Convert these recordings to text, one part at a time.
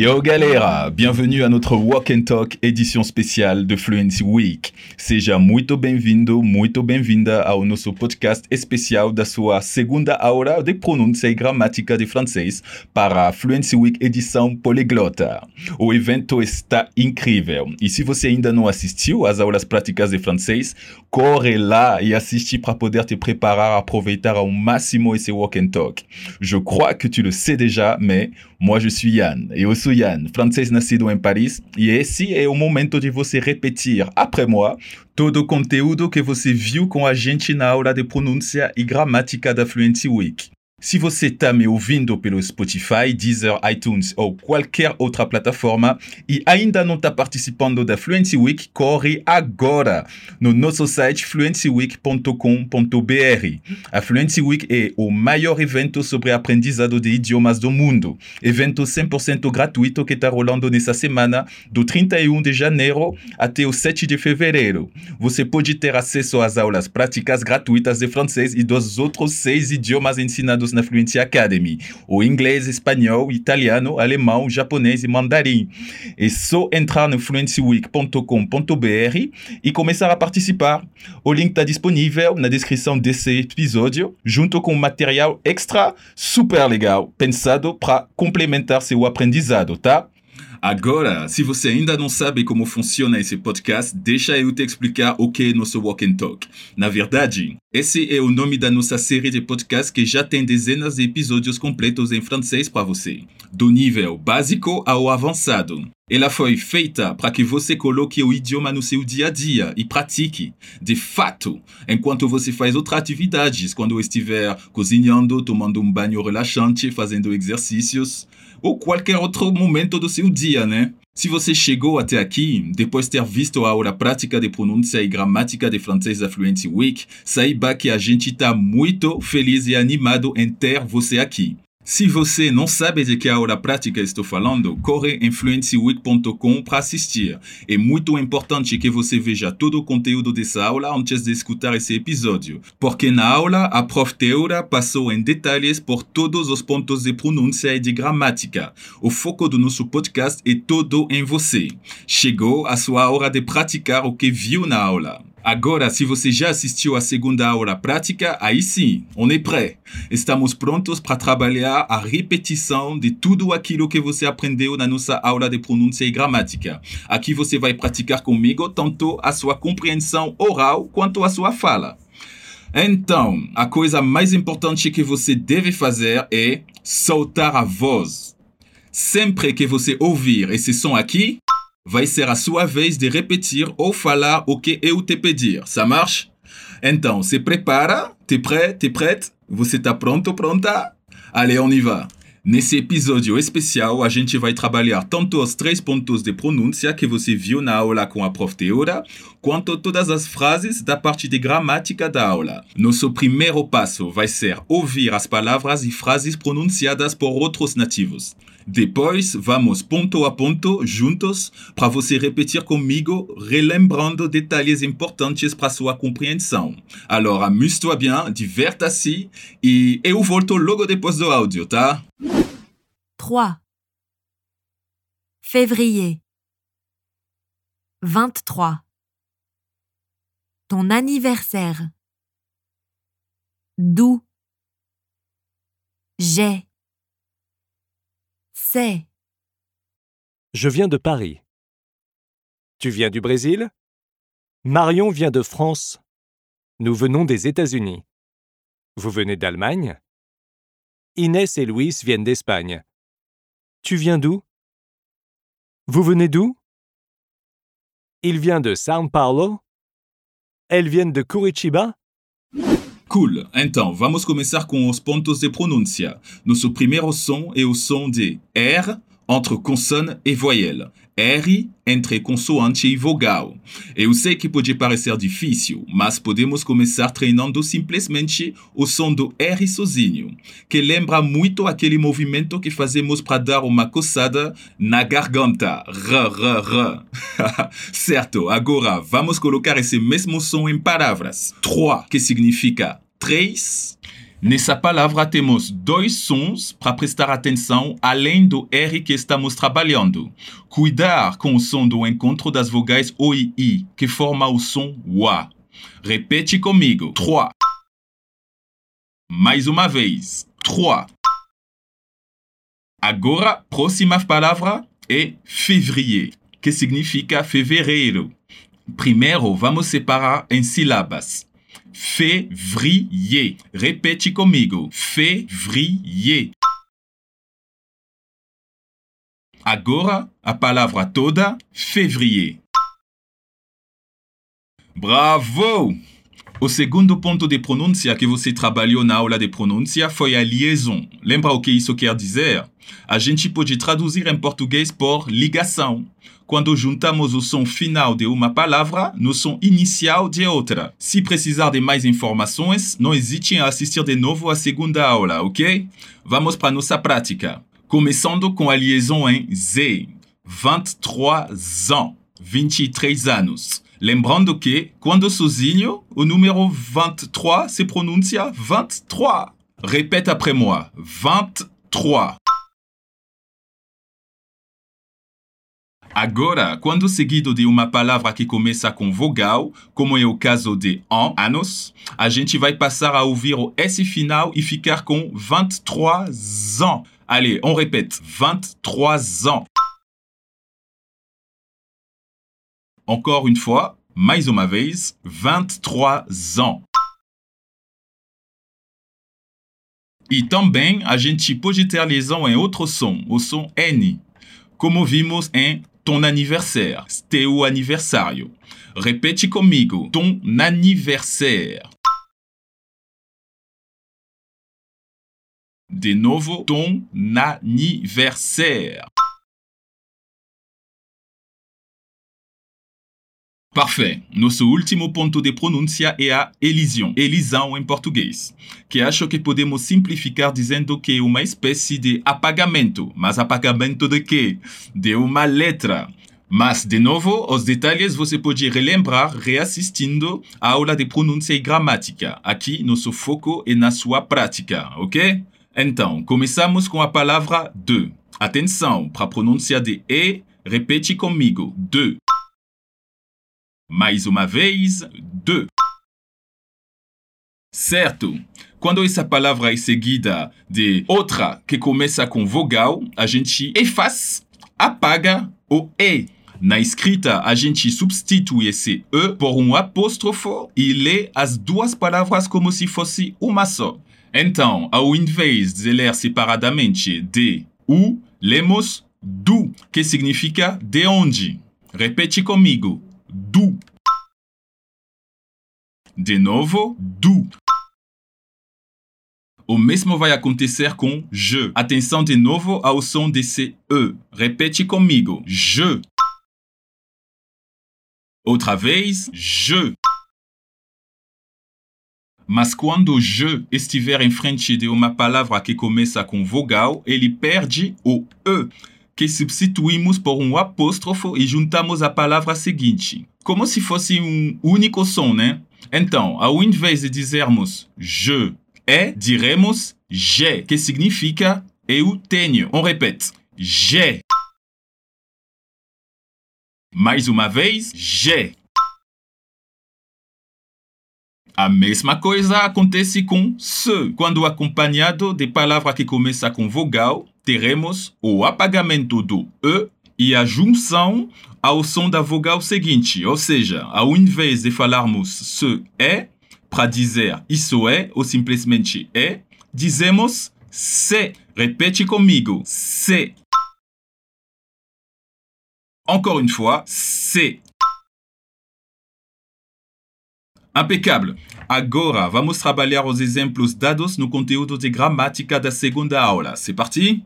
Yo galera, bienvenue à notre Walk and Talk édition spéciale de Fluency Week. Seja muito bem-vindo, muito bem-vinda ao nosso podcast especial da sua segunda aula de pronúncia e gramática de francês para a Fluency Week edição poliglota. O evento está incrível e se você ainda não assistiu às aulas práticas de francês, corre lá e assiste para poder te preparar a aproveitar ao máximo esse Walk and Talk. Je crois que tu le sais déjà, mais moi je suis Yann et aussi sou Yann, francês nascido em Paris, e esse é o momento de você repetir, après moi, todo o conteúdo que você viu com a gente na aula de pronúncia e gramática da Fluency Week. Se você está me ouvindo pelo Spotify, Deezer, iTunes ou qualquer outra plataforma e ainda não está participando da Fluency Week, corre agora no nosso site fluencyweek.com.br. A Fluency Week é o maior evento sobre aprendizado de idiomas do mundo. Evento 100% gratuito que está rolando nessa semana, do 31 de janeiro até o 7 de fevereiro. Você pode ter acesso às aulas práticas gratuitas de francês e dos outros seis idiomas ensinados na Fluency Academy. O inglês, espanhol, italiano, alemão, japonês e mandarim. É só entrar no fluencyweek.com.br e começar a participar. O link está disponível na descrição desse episódio, junto com material extra super legal, pensado para complementar seu aprendizado, tá? Agora, se você ainda não sabe como funciona esse podcast, deixa eu te explicar o que é nosso Walk and Talk. Na verdade, esse é o nome da nossa série de podcasts que já tem dezenas de episódios completos em francês para você, do nível básico ao avançado. Ela foi feita para que você coloque o idioma no seu dia a dia e pratique, de fato, enquanto você faz outras atividades, quando estiver cozinhando, tomando um banho relaxante, fazendo exercícios ou qualquer outro momento do seu dia, né? Se você chegou até aqui, depois de ter visto a aula prática de pronúncia e gramática de francês da Fluency Week, saiba que a gente está muito feliz e animado em ter você aqui. Se você não sabe de que aula prática estou falando, corre em fluencyweek.com para assistir. É muito importante que você veja todo o conteúdo dessa aula antes de escutar esse episódio, porque na aula a prof Teura passou em detalhes por todos os pontos de pronúncia e de gramática. O foco do nosso podcast é todo em você. Chegou a sua hora de praticar o que viu na aula. Agora, se você já assistiu à segunda aula prática, aí sim, on est prêt. Estamos prontos para trabalhar a repetição de tudo aquilo que você aprendeu na nossa aula de pronúncia e gramática. Aqui você vai praticar comigo tanto a sua compreensão oral quanto a sua fala. Então, a coisa mais importante que você deve fazer é soltar a voz. Sempre que você ouvir esse som aqui, vai ser a sua vez de repetir ou falar o que eu te pedir. Ça marche? Então, se prepara, t'es prêt, t'es prête? Você tá pronto, pronta? Allez, on y va! Nesse episódio especial, a gente vai trabalhar tanto os três pontos de pronúncia que você viu na aula com a prof. Teora, quanto todas as frases da parte de gramática da aula. Nosso primeiro passo vai ser ouvir as palavras e frases pronunciadas por outros nativos. Depois, vamos ponto a ponto, juntos, para você repetir comigo, relembrando detalhes importantes para sua compreensão. Alors, amuse-toi bien, divirta-se e eu volto logo depois do áudio, tá? 3 Février. 23 Ton anniversaire. D'où? J'ai C'est Je viens de Paris. Tu viens du Brésil? Marion vient de France. Nous venons des États-Unis. Vous venez d'Allemagne? Inès et Louis viennent d'Espagne. Tu viens d'où? Vous venez d'où? Il vient de São Paulo Elles viennent de Curitiba? Cool, então vamos começar com os pontos de pronúncia. Nosso primeiro som é o som de R entre consonne e voyelle. R entre consoante e vogal. Eu sei que pode parecer difícil, mas podemos começar treinando simplesmente o som do R sozinho, que lembra muito aquele movimento que fazemos para dar uma coçada na garganta. R, R, R. certo, agora vamos colocar esse mesmo som em palavras. Trois, que significa três. Nessa palavra temos dois sons para prestar atenção além do R que estamos trabalhando. Cuidar com o som do encontro das vogais O e I, que forma o som WA. Repete comigo. 3. Mais uma vez. 3. Agora, próxima palavra é février, que significa fevereiro. Primeiro, vamos separar em sílabas. Février. Repete comigo. Février. Agora, a palavra toda, février. Bravo! O segundo ponto de pronúncia que você trabalhou na aula de pronúncia foi a liaison. Lembra o que isso quer dizer? A gente pode traduzir em português por ligação. Quando juntamos o som final de uma palavra no som inicial de outra. Se precisar de mais informações, não hesite em assistir de novo a segunda aula, ok? Vamos para nossa prática. Começando com a liaison em Z. 23 ans. 23 anos. Lembrando que, quando sozinho, o número 23 se pronuncia 23. Répète après moi. 23. Agora, quando seguido de uma palavra que começa com vogal, como é o caso de an, anos, a gente vai passar a ouvir o S final e ficar com 23 ans. Allez, on répète. 23 ans. Encore une fois, mais uma vez, 23 ans. E também a gente pode ter lesão em outro som, o som N, como vimos em ton anniversaire, teu aniversário. Repete comigo, ton anniversaire. De novo, ton anniversaire. Parfait. Nosso último ponto de pronúncia é a elision, elisão em português, que acho que podemos simplificar dizendo que é uma espécie de apagamento. Mas apagamento de quê? De uma letra. Mas, de novo, os detalhes você pode relembrar reassistindo a aula de pronúncia e gramática. Aqui, nosso foco é na sua prática, ok? Então, começamos com a palavra de. Atenção, para a pronúncia de E, repete comigo. De. Mais uma vez, de. Certo. Quando essa palavra é seguida de outra que começa com vogal, a gente efaz, apaga o E. Na escrita, a gente substitui esse E por um apóstrofo e lê as duas palavras como se fosse uma só. Então, ao invés de ler separadamente de u, lemos do, que significa de onde. Repete comigo. Do. De novo, do. O mesmo vai acontecer com je. Atenção de novo ao som desse E. Repete comigo. Je. Outra vez, je. Mas quando je estiver em frente de uma palavra que começa com vogal, ele perde o E, que substituímos por um apóstrofo e juntamos a palavra seguinte. Como se fosse um único som, né? Então, ao invés de dizermos je é, diremos j'ai, que significa eu tenho. On répète. J'ai. Mais uma vez, j'ai. A mesma coisa acontece com se. Quando acompanhado de palavra que começa com vogal, teremos o apagamento do E e a junção ao som da vogal seguinte. Ou seja, ao invés de falarmos se é, para dizer isso é ou simplesmente é, dizemos se. Repete comigo. Se. Encore une fois, se. Impecável! Agora vamos trabalhar os exemplos dados no conteúdo de gramática da segunda aula. C'est parti?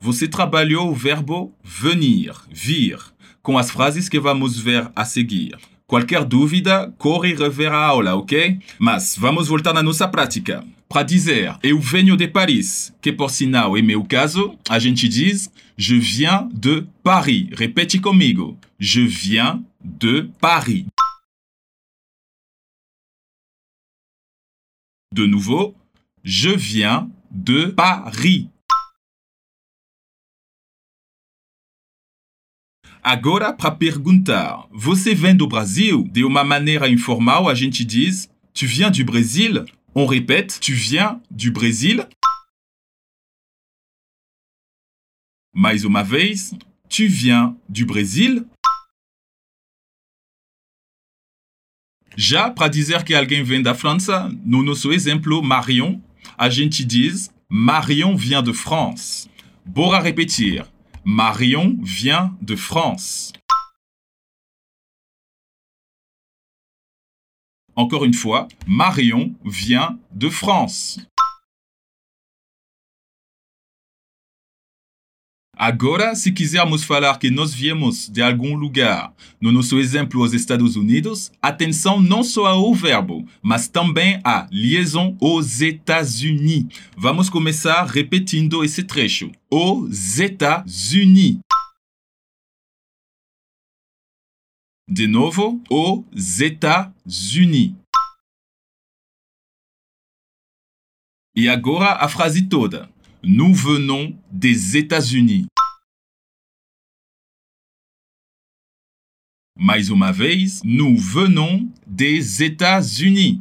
Você trabalhou o verbo venir, vir, com as frases que vamos ver a seguir. Qualquer dúvida, corre e rever aula, ok? Mas vamos voltar na nossa prática. Para dizer eu venho de Paris, que por sinal é meu caso, a gente diz je viens de Paris. Repete comigo. Je viens de Paris. De nouveau, Je viens de Paris. Agora, para perguntar, você vem do Brasil? De uma maneira informal, a gente diz Tu viens du Brésil? On répète Tu viens du Brésil? Mais uma vez, Tu viens du Brésil? Já para dizer que alguém vem da França, no nosso exemplo Marion, a gente diz Marion vient de France. Bora repetir. Marion vient de France. Encore une fois, Marion vient de France. Agora, se quisermos falar que nós viemos de algum lugar, no nosso exemplo os Estados Unidos, atenção não só ao verbo, mas também à liaison aux États-Unis. Vamos começar repetindo esse trecho. Os États-Unis. De novo, os États-Unis. E agora a frase toda. Nous venons des États-Unis. Mais uma vez, nous venons des États-Unis.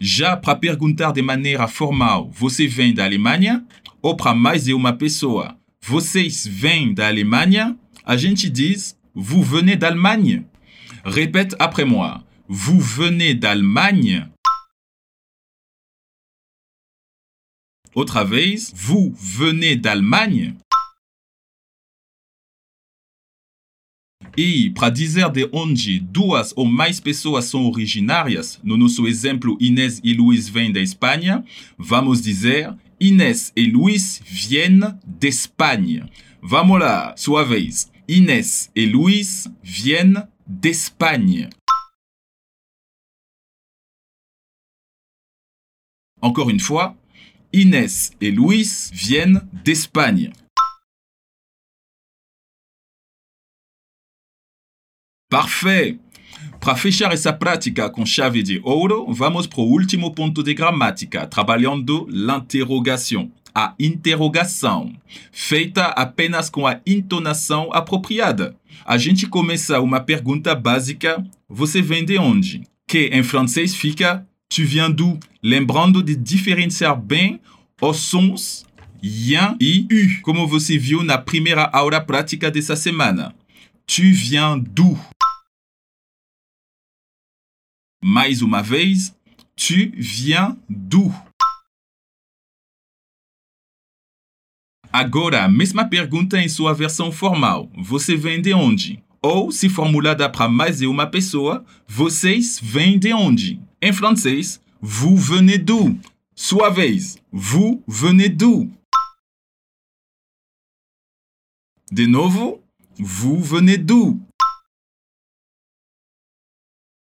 Já para perguntar de maneira formal, você vem da Alemanha? Ou para mais de uma pessoa, vocês vêm da Alemanha? A gente diz, vous venez d'Allemagne. Répète après moi, vous venez d'Allemagne? Outra vez, vous venez d'Allemagne? E para dizer de onde duas ou mais pessoas são originárias, no nosso exemplo Inês e Luiz vêm da Espanha, vamos dizer Inês e Luiz viennent d'Espagne. Vamos lá, sua vez. Inês e Luiz viennent d'Espagne. Encore une fois, Inès et Luis viennent d'Espagne. Parfait! Para fechar essa prática com chave de ouro, vamos para o último ponto de gramática, trabalhando l'interrogação. A interrogação, feita apenas com a entonação apropriada. A gente começa uma pergunta básica: Você vem de onde? Que em francês fica Tu viens d'où? Lembrando de diferenciar bem os sons yen e u, como você viu na primeira aula prática dessa semana. Tu viens d'où? Mais uma vez, tu viens d'où? Agora, a mesma pergunta em sua versão formal. Você vem de onde? Ou, se formulada para mais de uma pessoa, vocês vêm de onde? Em francês, vous venez d'où? Sua vez, vous venez d'où? De novo, vous venez d'où?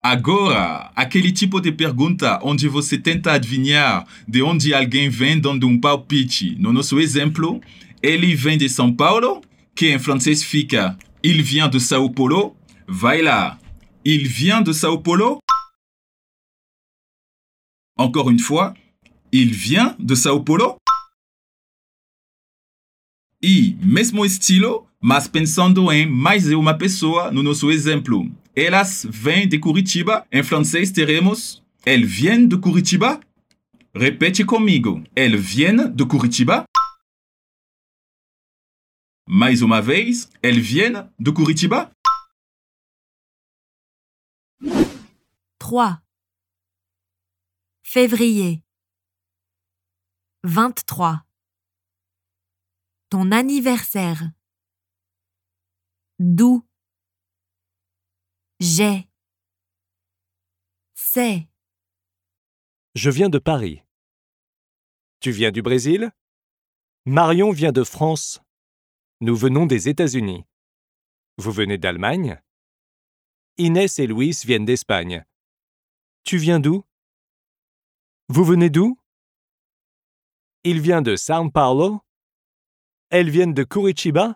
Agora, aquele tipo de pergunta onde você tenta adivinhar de onde alguém vem dando um palpite. No nosso exemplo, ele vem de São Paulo, que em francês fica il vient de São Paulo? Vai lá. Il vient de São Paulo? Encore une fois, il vient de São Paulo? E, mesmo estilo, mas pensando em mais uma pessoa no nosso exemplo. Elas vêm de Curitiba. Em francês teremos Elles viennent de Curitiba? Repete comigo. Elles viennent de Curitiba? Mais uma vez. Elles viennent de Curitiba? 3. Février. 23. Ton anniversaire. D'où J'ai. C'est. Je viens de Paris. Tu viens du Brésil? Marion vient de France. Nous venons des États-Unis. Vous venez d'Allemagne? Inès et Louis viennent d'Espagne. Tu viens d'où? Vous venez d'où? Il vient de São Paulo. Elles viennent de Curitiba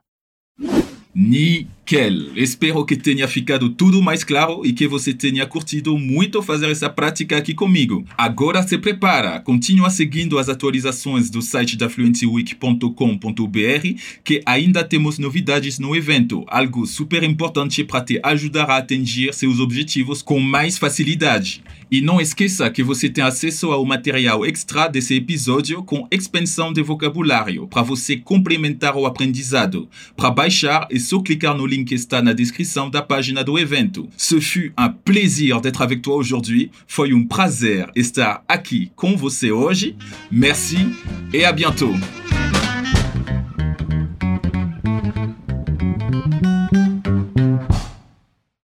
Nickel! Espero que tenha ficado tudo mais claro e que você tenha curtido muito fazer essa prática aqui comigo. Agora se prepara, continua seguindo as atualizações do site da fluencyweek.com.br que ainda temos novidades no evento, algo super importante para te ajudar a atingir seus objetivos com mais facilidade. E não esqueça que você tem acesso ao material extra desse episódio com expansão de vocabulário para você complementar o aprendizado. Para baixar, é só clicar no link que está na descrição da página do evento. Ce fut un plaisir d'être avec toi aujourd'hui. Foi um prazer estar aqui com você hoje. Merci et à bientôt.